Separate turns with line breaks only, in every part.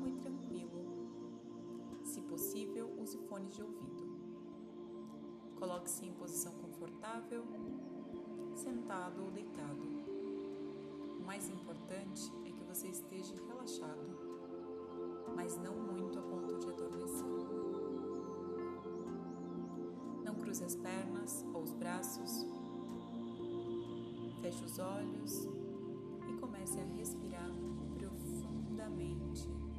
calmo e tranquilo. Se possível, use fones de ouvido. Coloque-se em posição confortável, sentado ou deitado. O mais importante é que você esteja relaxado, mas não muito a ponto de adormecer. Não cruze as pernas ou os braços. Feche os olhos e comece a respirar profundamente.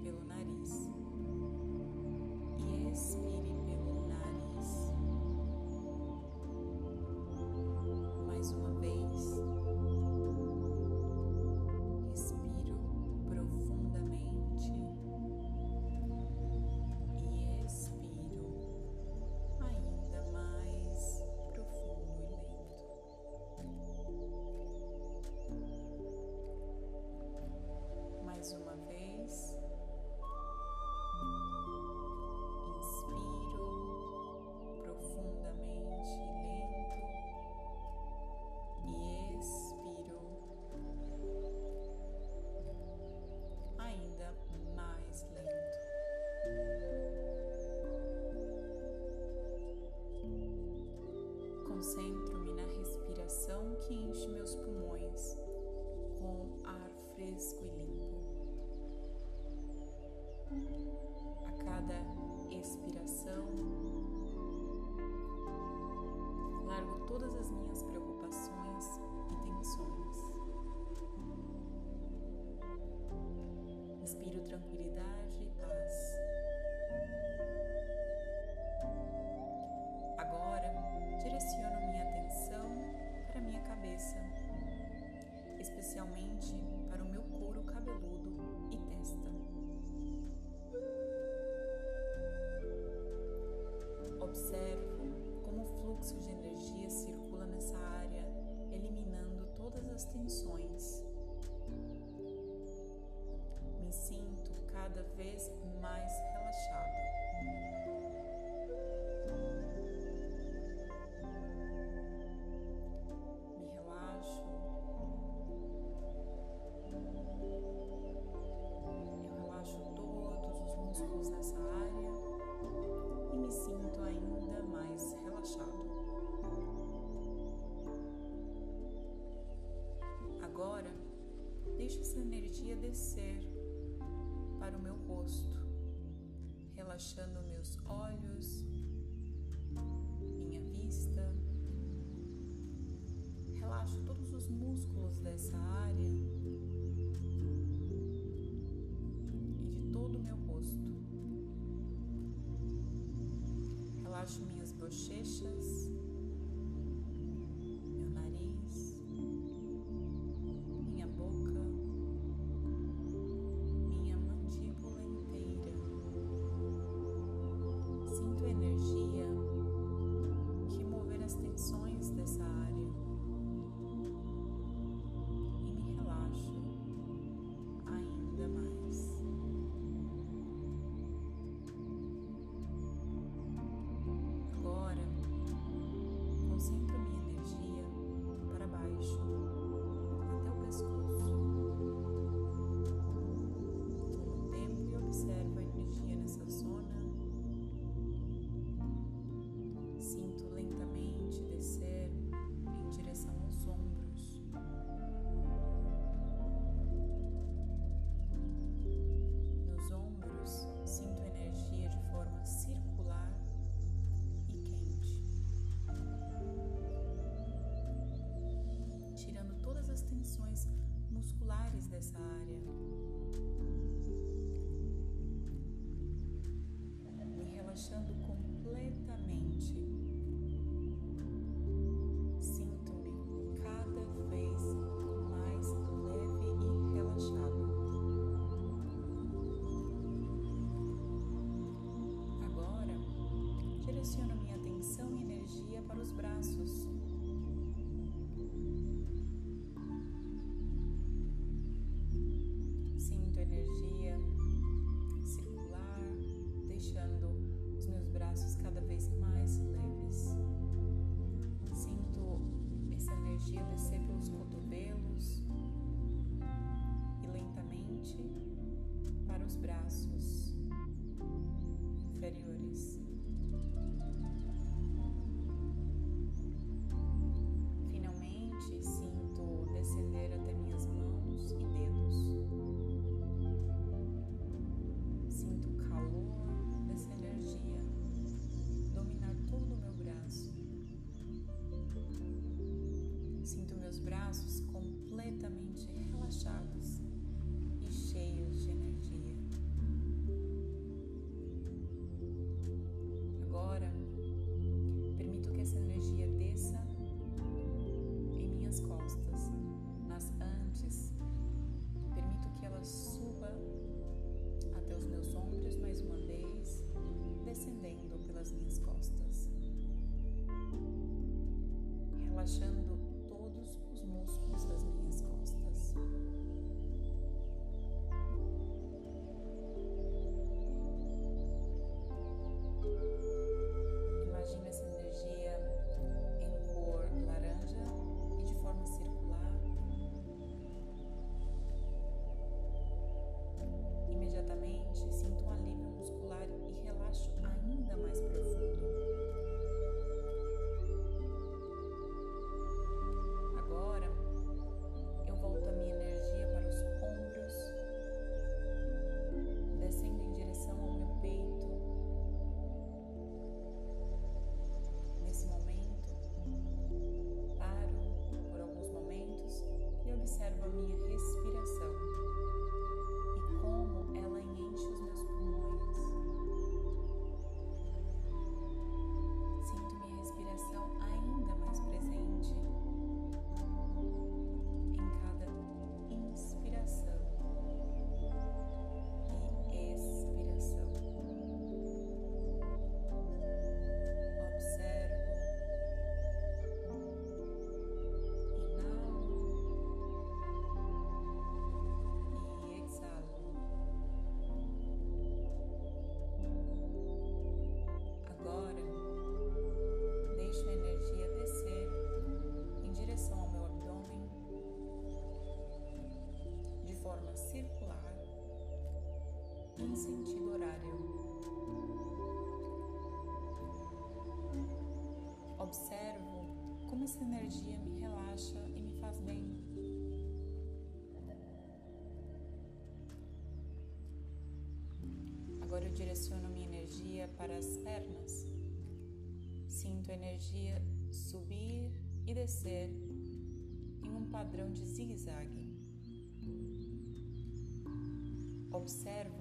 funções. Me sinto cada vez mais relaxada deixe essa energia descer para o meu rosto, relaxando meus olhos, minha vista. Relaxo todos os músculos dessa área e de todo o meu rosto. Relaxo minhas bochechas. chaves dessa área. Me relaxando braços como essa energia me relaxa e me faz bem. Agora eu direciono minha energia para as pernas. Sinto a energia subir e descer em um padrão de zigue-zague. Observo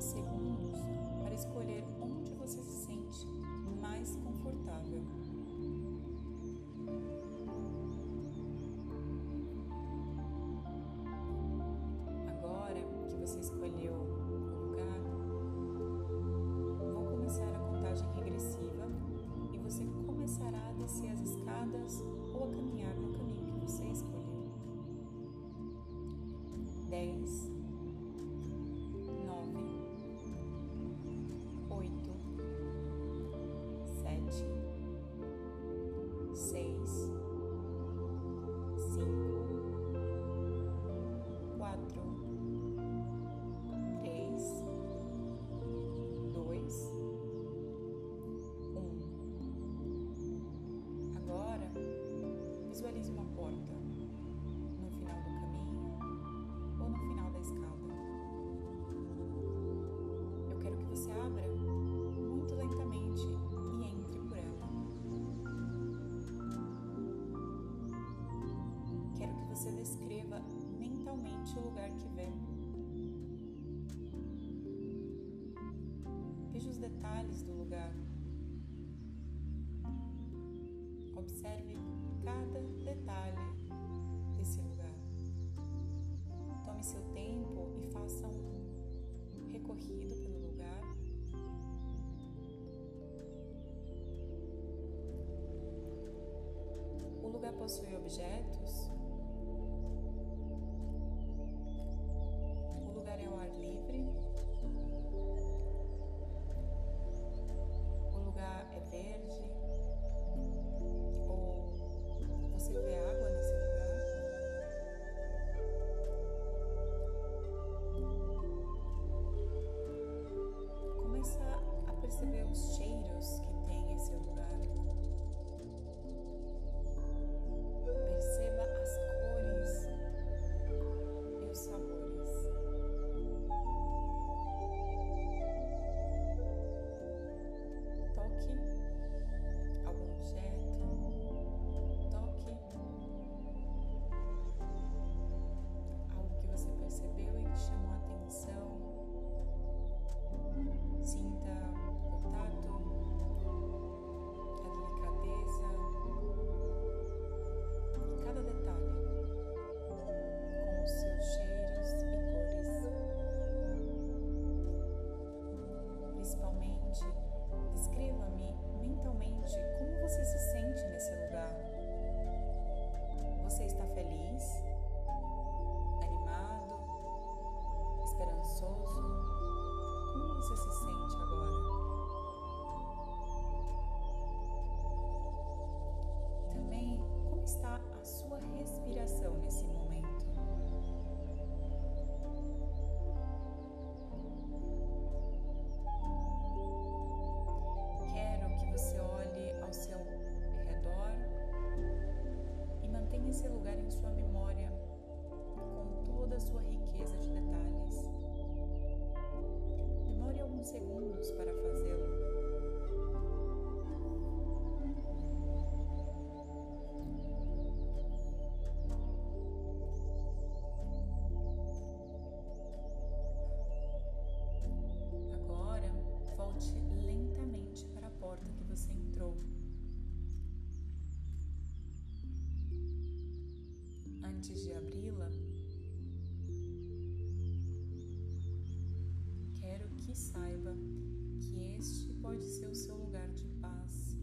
segundo. Você descreva mentalmente o lugar que vê. Veja os detalhes do lugar. Observe cada detalhe desse lugar. Tome seu tempo e faça um recorrido pelo lugar. O lugar possui objetos antes saiba que este pode ser o seu lugar de paz,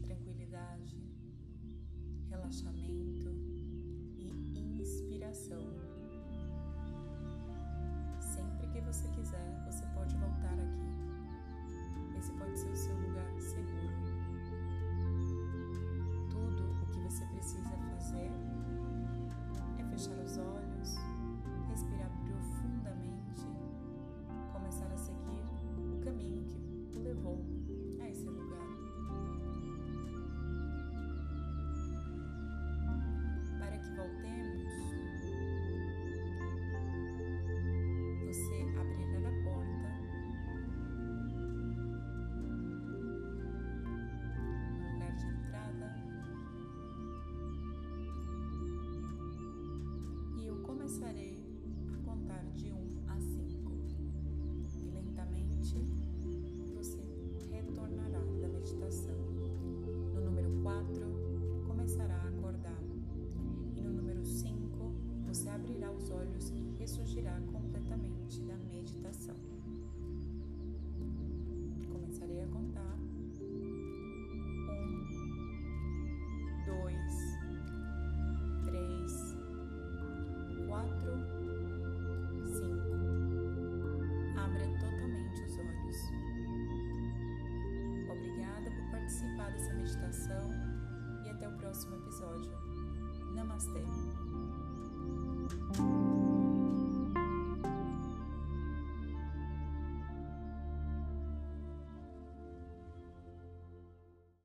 tranquilidade, relaxamento e inspiração. Sempre que você quiser, você pode voltar aqui. Esse pode ser o seu lugar meditação e até o próximo episódio. Namastê!